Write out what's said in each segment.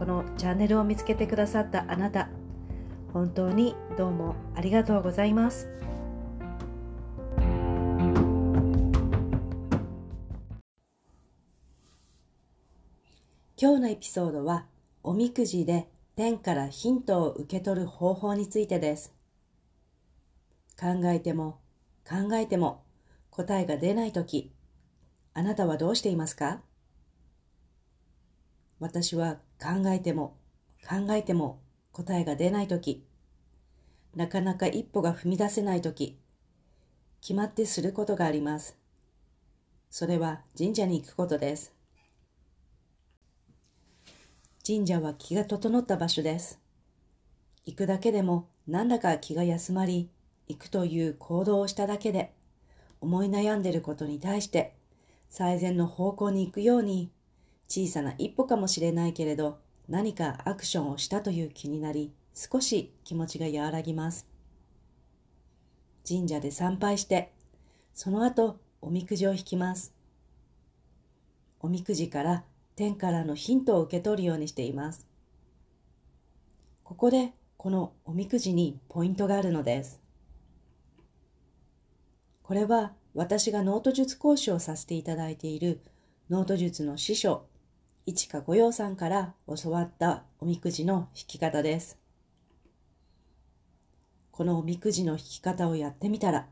このチャンネルを見つけてくださったあなた本当にどうもありがとうございます。今日のエピソードはおみくじで天からヒントを受け取る方法についてです。考えても考えても答えが出ないときあなたはどうしていますか？私は考えても考えても答えが出ないとき、なかなか一歩が踏み出せないとき、決まってすることがあります。それは神社に行くことです。神社は気が整った場所です。行くだけでもなんだか気が休まり、行くという行動をしただけで、思い悩んでいることに対して最善の方向に行くように小さな一歩かもしれないけれど、何かアクションをしたという気になり、少し気持ちが和らぎます。神社で参拝して、その後、おみくじを引きます。おみくじから天からのヒントを受け取るようにしています。ここで、このおみくじにポイントがあるのです。これは私がノート術講師をさせていただいているノート術の師匠市川御用さんから教わったおみくじの引き方です。このおみくじの引き方をやってみたら、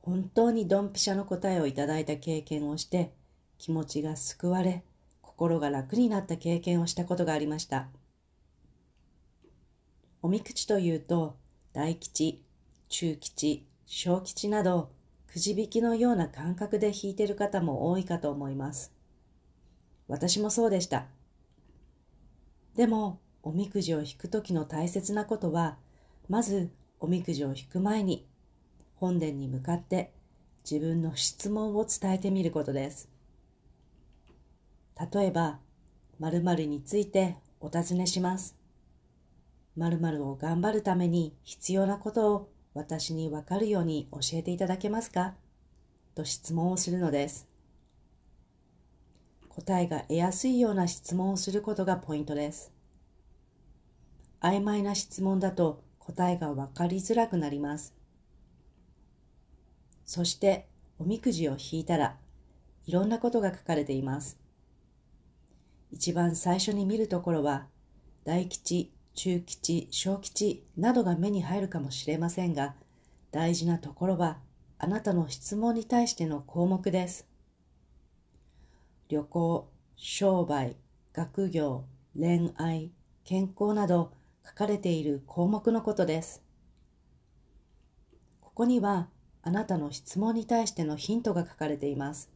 本当にドンピシャの答えをいただいた経験をして、気持ちが救われ、心が楽になった経験をしたことがありました。おみくじというと、大吉、中吉、小吉など、くじ引きのような感覚で引いている方も多いかと思います。私もそうでした。でも、おみくじを引くときの大切なことは、まずおみくじを引く前に、本殿に向かって自分の質問を伝えてみることです。例えば、〇〇についてお尋ねします。〇〇を頑張るために必要なことを私にわかるように教えていただけますか？と質問をするのです。答えが得やすいような質問をすることがポイントです。曖昧な質問だと答えが分かりづらくなります。そしておみくじを引いたらいろんなことが書かれています。一番最初に見るところは大吉、中吉、小吉などが目に入るかもしれませんが大事なところはあなたの質問に対しての項目です。旅行、商売、学業、恋愛、健康など書かれている項目のことです。ここにはあなたの質問に対してのヒントが書かれています。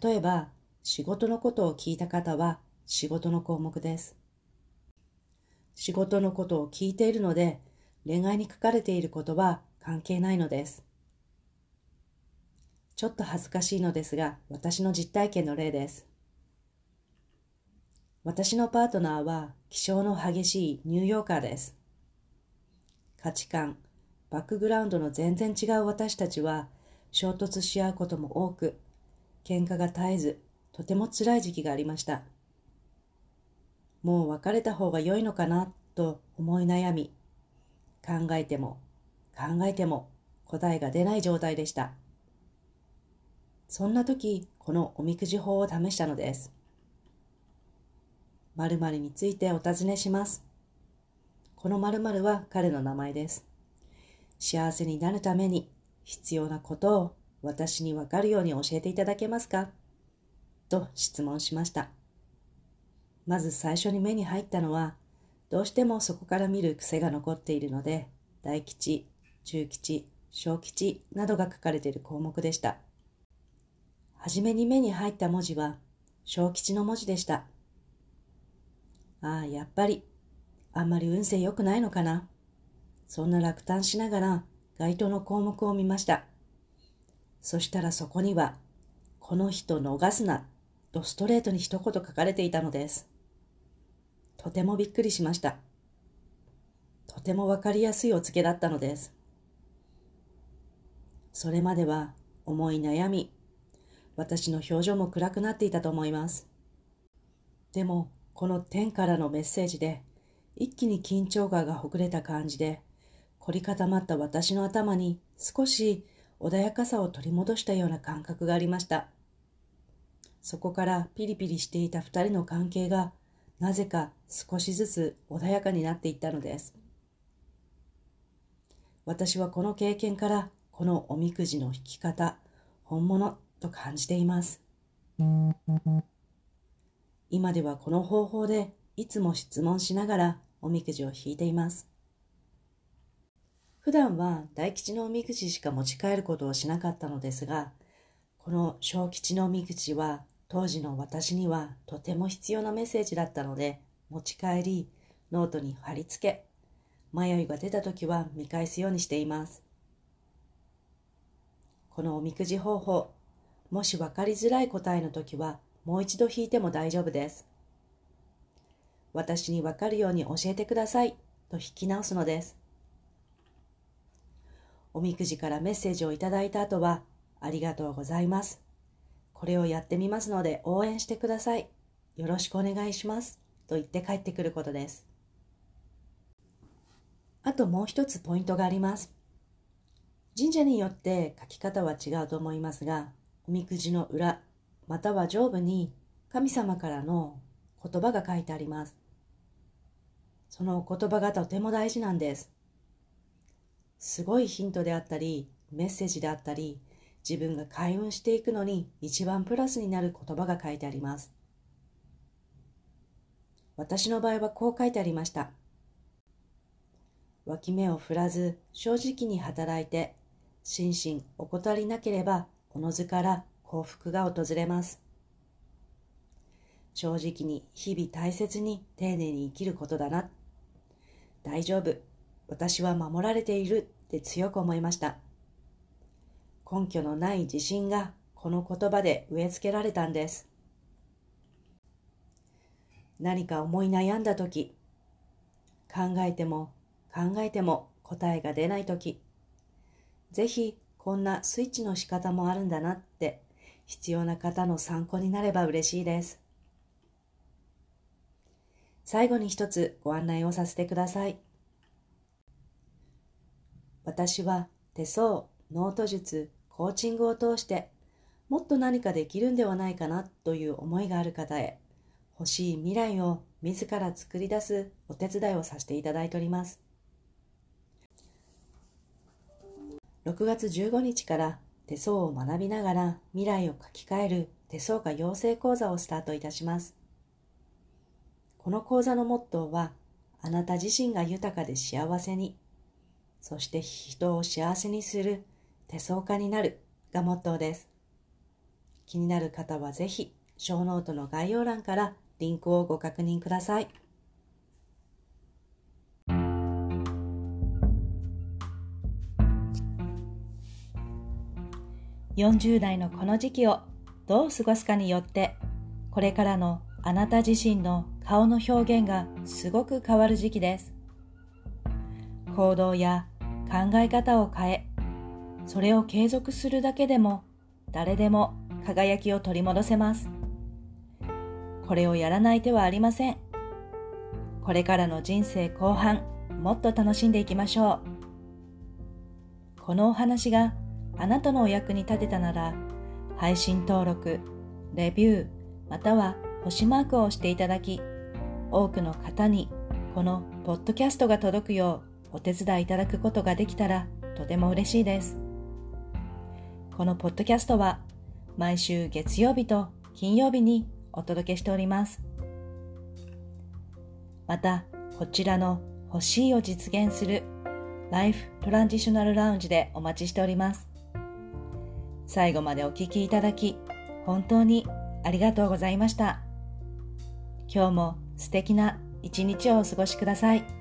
例えば、仕事のことを聞いた方は仕事の項目です。仕事のことを聞いているので、恋愛に書かれていることは関係ないのです。ちょっと恥ずかしいのですが、私の実体験の例です。私のパートナーは気性の激しいニューヨーカーです。価値観、バックグラウンドの全然違う私たちは衝突し合うことも多く、喧嘩が絶えず、とても辛い時期がありました。もう別れた方が良いのかなと思い悩み、考えても考えても答えが出ない状態でした。そんな時、このおみくじ法を試したのです。〇〇についてお尋ねします。この〇〇は彼の名前です。幸せになるために必要なことを私にわかるように教えていただけますか？と質問しました。まず最初に目に入ったのは、どうしてもそこから見る癖が残っているので、大吉、中吉、小吉などが書かれている項目でした。はじめに目に入った文字は、小吉の文字でした。ああ、やっぱり、あんまり運勢良くないのかな。そんな落胆しながら該当の項目を見ました。そしたらそこには、この人逃すな、とストレートに一言書かれていたのです。とてもびっくりしました。とてもわかりやすいお告げだったのです。それまでは思い悩み、私の表情も暗くなっていたと思います。でも、この天からのメッセージで、一気に緊張感がほぐれた感じで、凝り固まった私の頭に少し穏やかさを取り戻したような感覚がありました。そこからピリピリしていた二人の関係がなぜか少しずつ穏やかになっていったのです。私はこの経験からこのおみくじの引き方、本物と感じています。今ではこの方法でいつも質問しながらおみくじを引いています。普段は大吉のおみくじしか持ち帰ることをしなかったのですが、この小吉のおみくじは当時の私にはとても必要なメッセージだったので持ち帰りノートに貼り付け迷いが出た時は見返すようにしていますこのおみくじ方法もし分かりづらい答えの時はもう一度引いても大丈夫です。私にわかるように教えてくださいと引き直すのです。おみくじからメッセージをいただいた後は、ありがとうございます。これをやってみますので応援してください。よろしくお願いします。と言って帰ってくることです。あともう一つポイントがあります。神社によって書き方は違うと思いますが、おみくじの裏または上部に神様からの言葉が書いてあります。その言葉がとても大事なんです。すごいヒントであったり、メッセージであったり、自分が開運していくのに一番プラスになる言葉が書いてあります。私の場合はこう書いてありました。脇目を振らず正直に働いて、心身怠りなければおのずから幸福が訪れます。正直に日々大切に丁寧に生きることだな。大丈夫。私は守られているって強く思いました。根拠のない自信がこの言葉で植え付けられたんです。何か思い悩んだ時、考えても考えても答えが出ない時、ぜひこんなスイッチの仕方もあるんだなって必要な方の参考になれば嬉しいです。最後に一つご案内をさせてください。私は手相、ノート術、コーチングを通してもっと何かできるんではないかなという思いがある方へ欲しい未来を自ら作り出すお手伝いをさせていただいております。6月15日から手相を学びながら未来を書き換える手相家養成講座をスタートいたします。この講座のモットーは、あなた自身が豊かで幸せに、そして人を幸せにする手相家になるがモットーです。気になる方はぜひ、ショーノートの概要欄からリンクをご確認ください。40代のこの時期をどう過ごすかによってこれからのあなた自身の顔の表現がすごく変わる時期です。行動や考え方を変え、それを継続するだけでも誰でも輝きを取り戻せます。これをやらない手はありません。これからの人生後半、もっと楽しんでいきましょう。このお話があなたのお役に立てたなら、配信登録、レビュー、または星マークを押していただき、多くの方にこのポッドキャストが届くようお手伝いいただくことができたらとても嬉しいです。このポッドキャストは毎週月曜日と金曜日にお届けしております。また、こちらの欲しいを実現するライフトランジショナルラウンジでお待ちしております。最後までお聴きいただき、本当にありがとうございました。今日も素敵な一日をお過ごしください。